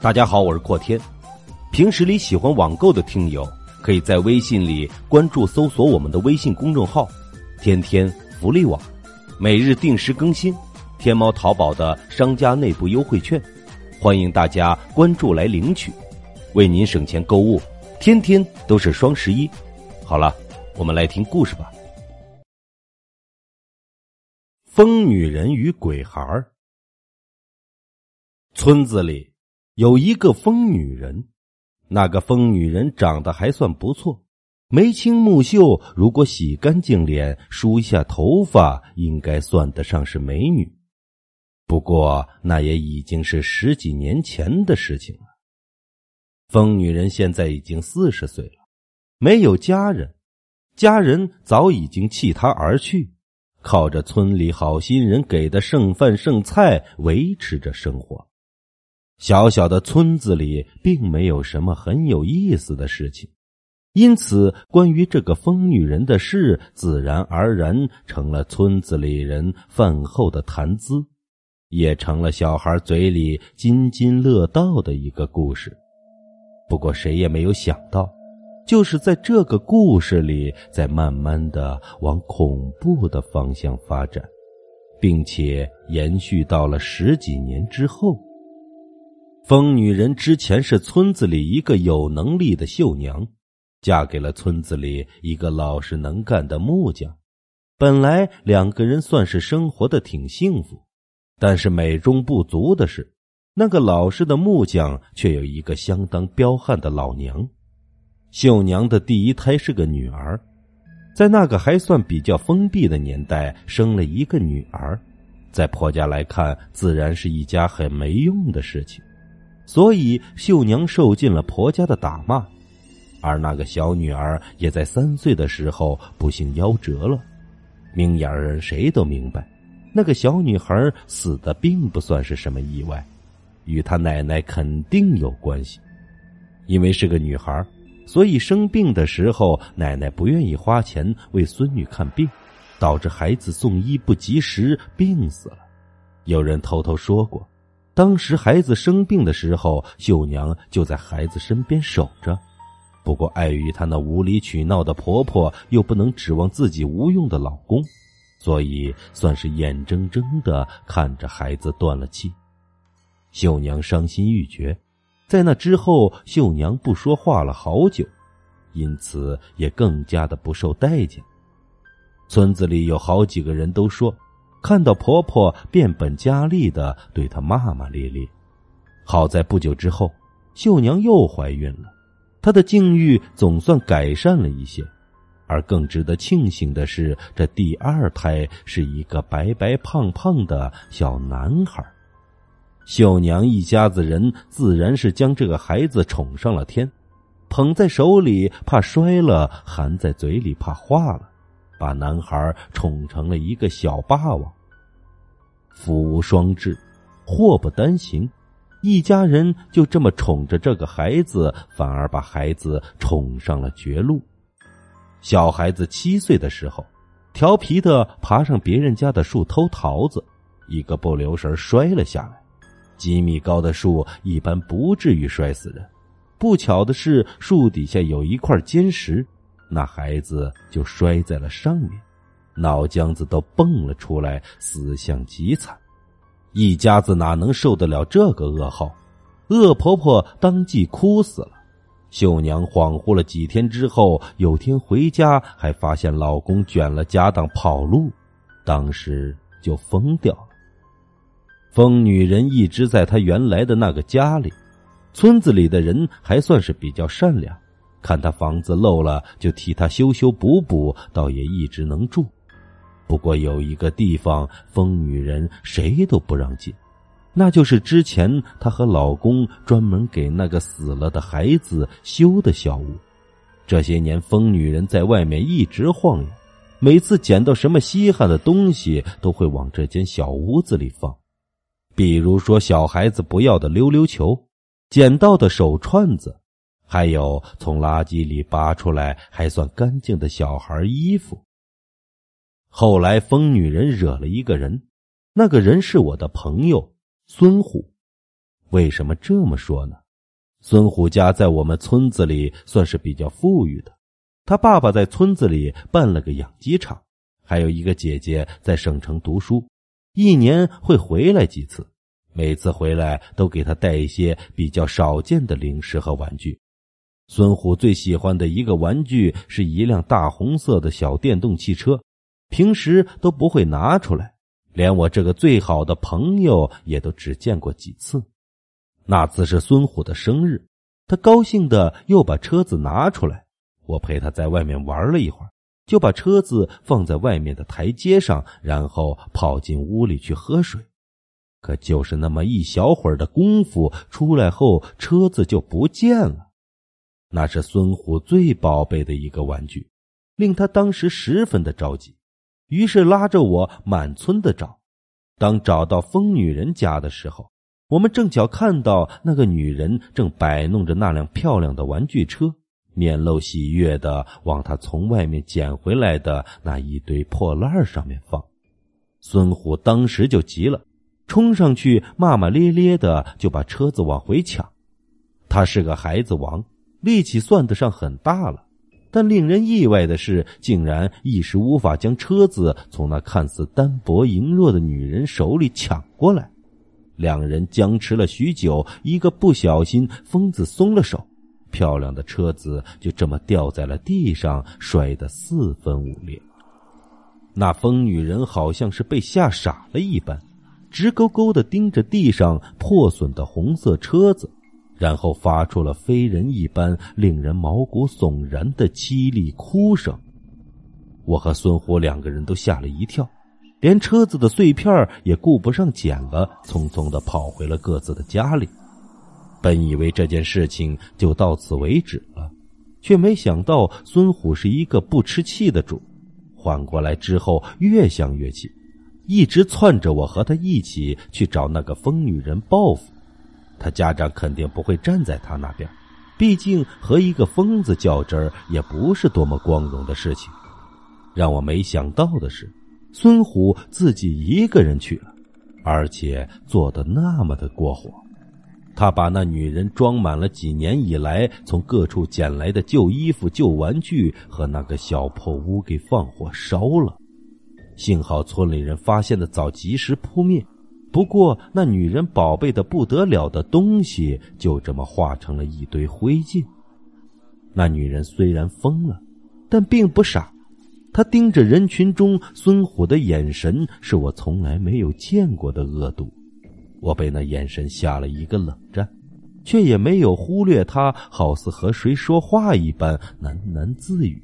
大家好，我是阔天。平时里喜欢网购的听友，可以在微信里关注搜索我们的微信公众号“天天福利网”，每日定时更新天猫、淘宝的商家内部优惠券，欢迎大家关注来领取，为您省钱购物，天天都是双十一。好了，我们来听故事吧。疯女人与鬼孩儿。村子里有一个疯女人，那个疯女人长得还算不错，眉清目秀，如果洗干净脸、梳一下头发，应该算得上是美女。不过那也已经是十几年前的事情了。疯女人现在已经四十岁了，没有家人，家人早已经弃她而去，靠着村里好心人给的剩饭剩菜维持着生活。小小的村子里并没有什么很有意思的事情，因此关于这个疯女人的事，自然而然成了村子里人饭后的谈资，也成了小孩嘴里津津乐道的一个故事。不过谁也没有想到，就是在这个故事里，在慢慢的往恐怖的方向发展，并且延续到了十几年之后。疯女人之前是村子里一个有能力的绣娘，嫁给了村子里一个老实能干的木匠。本来两个人算是生活的挺幸福，但是美中不足的是，那个老实的木匠却有一个相当彪悍的老娘。绣娘的第一胎是个女儿，在那个还算比较封闭的年代，生了一个女儿，在婆家来看，自然是一家很没用的事情。所以，秀娘受尽了婆家的打骂，而那个小女儿也在三岁的时候不幸夭折了。明眼人谁都明白，那个小女孩死的并不算是什么意外，与她奶奶肯定有关系。因为是个女孩，所以生病的时候，奶奶不愿意花钱为孙女看病，导致孩子送医不及时，病死了。有人偷偷说过。当时孩子生病的时候，秀娘就在孩子身边守着。不过碍于她那无理取闹的婆婆，又不能指望自己无用的老公，所以算是眼睁睁的看着孩子断了气。秀娘伤心欲绝，在那之后，秀娘不说话了好久，因此也更加的不受待见。村子里有好几个人都说。看到婆婆变本加厉的对她骂骂咧咧，好在不久之后，秀娘又怀孕了，她的境遇总算改善了一些。而更值得庆幸的是，这第二胎是一个白白胖胖的小男孩。秀娘一家子人自然是将这个孩子宠上了天，捧在手里怕摔了，含在嘴里怕化了。把男孩宠成了一个小霸王。福无双至，祸不单行，一家人就这么宠着这个孩子，反而把孩子宠上了绝路。小孩子七岁的时候，调皮的爬上别人家的树偷桃子，一个不留神摔了下来。几米高的树一般不至于摔死人，不巧的是树底下有一块尖石。那孩子就摔在了上面，脑浆子都蹦了出来，死相极惨。一家子哪能受得了这个噩耗？恶婆婆当即哭死了。秀娘恍惚了几天之后，有天回家还发现老公卷了家当跑路，当时就疯掉了。疯女人一直在她原来的那个家里，村子里的人还算是比较善良。看他房子漏了，就替他修修补补，倒也一直能住。不过有一个地方，疯女人谁都不让进，那就是之前她和老公专门给那个死了的孩子修的小屋。这些年，疯女人在外面一直晃悠，每次捡到什么稀罕的东西，都会往这间小屋子里放，比如说小孩子不要的溜溜球，捡到的手串子。还有从垃圾里扒出来还算干净的小孩衣服。后来疯女人惹了一个人，那个人是我的朋友孙虎。为什么这么说呢？孙虎家在我们村子里算是比较富裕的，他爸爸在村子里办了个养鸡场，还有一个姐姐在省城读书，一年会回来几次，每次回来都给他带一些比较少见的零食和玩具。孙虎最喜欢的一个玩具是一辆大红色的小电动汽车，平时都不会拿出来，连我这个最好的朋友也都只见过几次。那次是孙虎的生日，他高兴的又把车子拿出来，我陪他在外面玩了一会儿，就把车子放在外面的台阶上，然后跑进屋里去喝水。可就是那么一小会儿的功夫，出来后车子就不见了。那是孙虎最宝贝的一个玩具，令他当时十分的着急，于是拉着我满村的找。当找到疯女人家的时候，我们正巧看到那个女人正摆弄着那辆漂亮的玩具车，面露喜悦的往他从外面捡回来的那一堆破烂上面放。孙虎当时就急了，冲上去骂骂咧咧的就把车子往回抢。他是个孩子王。力气算得上很大了，但令人意外的是，竟然一时无法将车子从那看似单薄羸弱的女人手里抢过来。两人僵持了许久，一个不小心，疯子松了手，漂亮的车子就这么掉在了地上，摔得四分五裂。那疯女人好像是被吓傻了一般，直勾勾的盯着地上破损的红色车子。然后发出了非人一般、令人毛骨悚然的凄厉哭声。我和孙虎两个人都吓了一跳，连车子的碎片也顾不上捡了，匆匆的跑回了各自的家里。本以为这件事情就到此为止了，却没想到孙虎是一个不吃气的主，缓过来之后越想越气，一直撺着我和他一起去找那个疯女人报复。他家长肯定不会站在他那边，毕竟和一个疯子较真儿也不是多么光荣的事情。让我没想到的是，孙虎自己一个人去了，而且做的那么的过火。他把那女人装满了几年以来从各处捡来的旧衣服、旧玩具和那个小破屋给放火烧了。幸好村里人发现的早，及时扑灭。不过，那女人宝贝的不得了的东西就这么化成了一堆灰烬。那女人虽然疯了，但并不傻。她盯着人群中孙虎的眼神，是我从来没有见过的恶毒。我被那眼神吓了一个冷战，却也没有忽略他，好似和谁说话一般喃喃自语。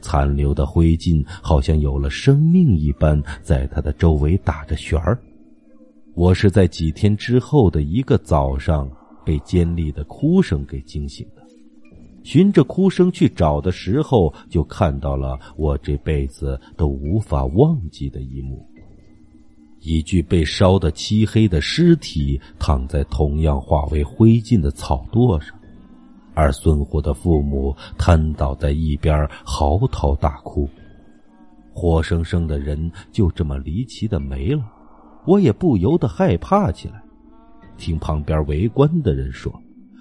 残留的灰烬好像有了生命一般，在他的周围打着旋儿。我是在几天之后的一个早上被尖利的哭声给惊醒的，循着哭声去找的时候，就看到了我这辈子都无法忘记的一幕：一具被烧得漆黑的尸体躺在同样化为灰烬的草垛上，而孙虎的父母瘫倒在一边嚎啕大哭，活生生的人就这么离奇的没了。我也不由得害怕起来，听旁边围观的人说，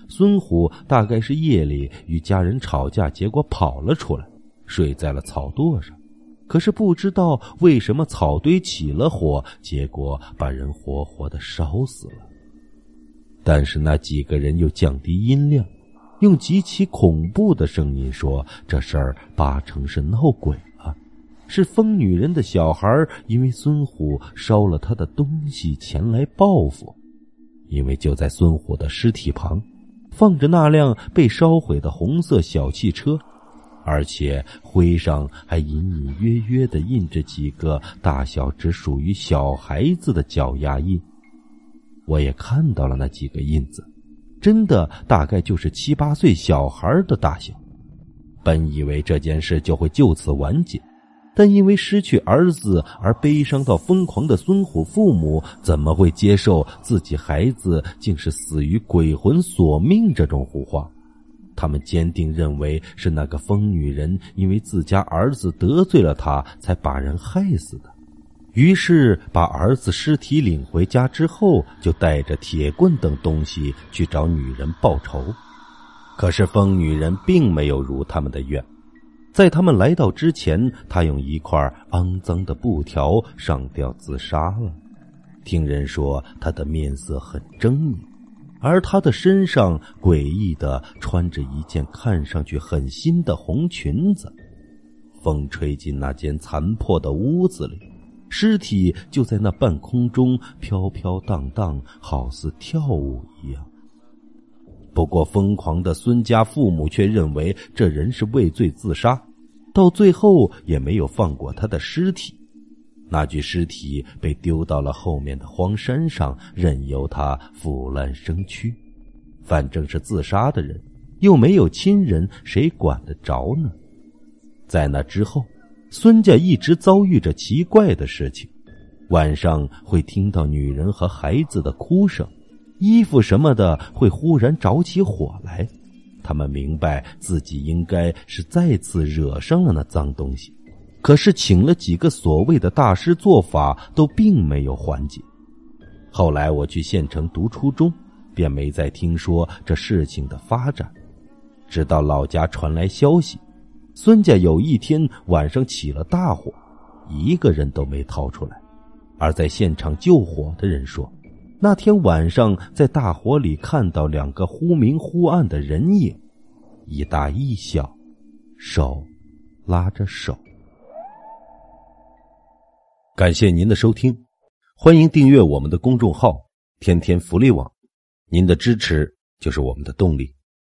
孙虎大概是夜里与家人吵架，结果跑了出来，睡在了草垛上。可是不知道为什么草堆起了火，结果把人活活的烧死了。但是那几个人又降低音量，用极其恐怖的声音说：“这事儿八成是闹鬼。”是疯女人的小孩，因为孙虎烧了他的东西前来报复。因为就在孙虎的尸体旁，放着那辆被烧毁的红色小汽车，而且灰上还隐隐约约的印着几个大小只属于小孩子的脚丫印。我也看到了那几个印子，真的大概就是七八岁小孩的大小。本以为这件事就会就此完结。但因为失去儿子而悲伤到疯狂的孙虎父母，怎么会接受自己孩子竟是死于鬼魂索命这种胡话？他们坚定认为是那个疯女人因为自家儿子得罪了她，才把人害死的。于是把儿子尸体领回家之后，就带着铁棍等东西去找女人报仇。可是疯女人并没有如他们的愿，在他们来到之前，他用一块肮脏的布条上吊自杀了。听人说，他的面色很狰狞。而他的身上诡异的穿着一件看上去很新的红裙子，风吹进那间残破的屋子里，尸体就在那半空中飘飘荡荡，好似跳舞一样。不过，疯狂的孙家父母却认为这人是畏罪自杀，到最后也没有放过他的尸体。那具尸体被丢到了后面的荒山上，任由他腐烂生蛆。反正是自杀的人，又没有亲人，谁管得着呢？在那之后，孙家一直遭遇着奇怪的事情：晚上会听到女人和孩子的哭声，衣服什么的会忽然着起火来。他们明白自己应该是再次惹上了那脏东西。可是，请了几个所谓的大师做法，都并没有缓解。后来我去县城读初中，便没再听说这事情的发展。直到老家传来消息，孙家有一天晚上起了大火，一个人都没逃出来。而在现场救火的人说，那天晚上在大火里看到两个忽明忽暗的人影，一大一小，手拉着手。感谢您的收听，欢迎订阅我们的公众号“天天福利网”，您的支持就是我们的动力。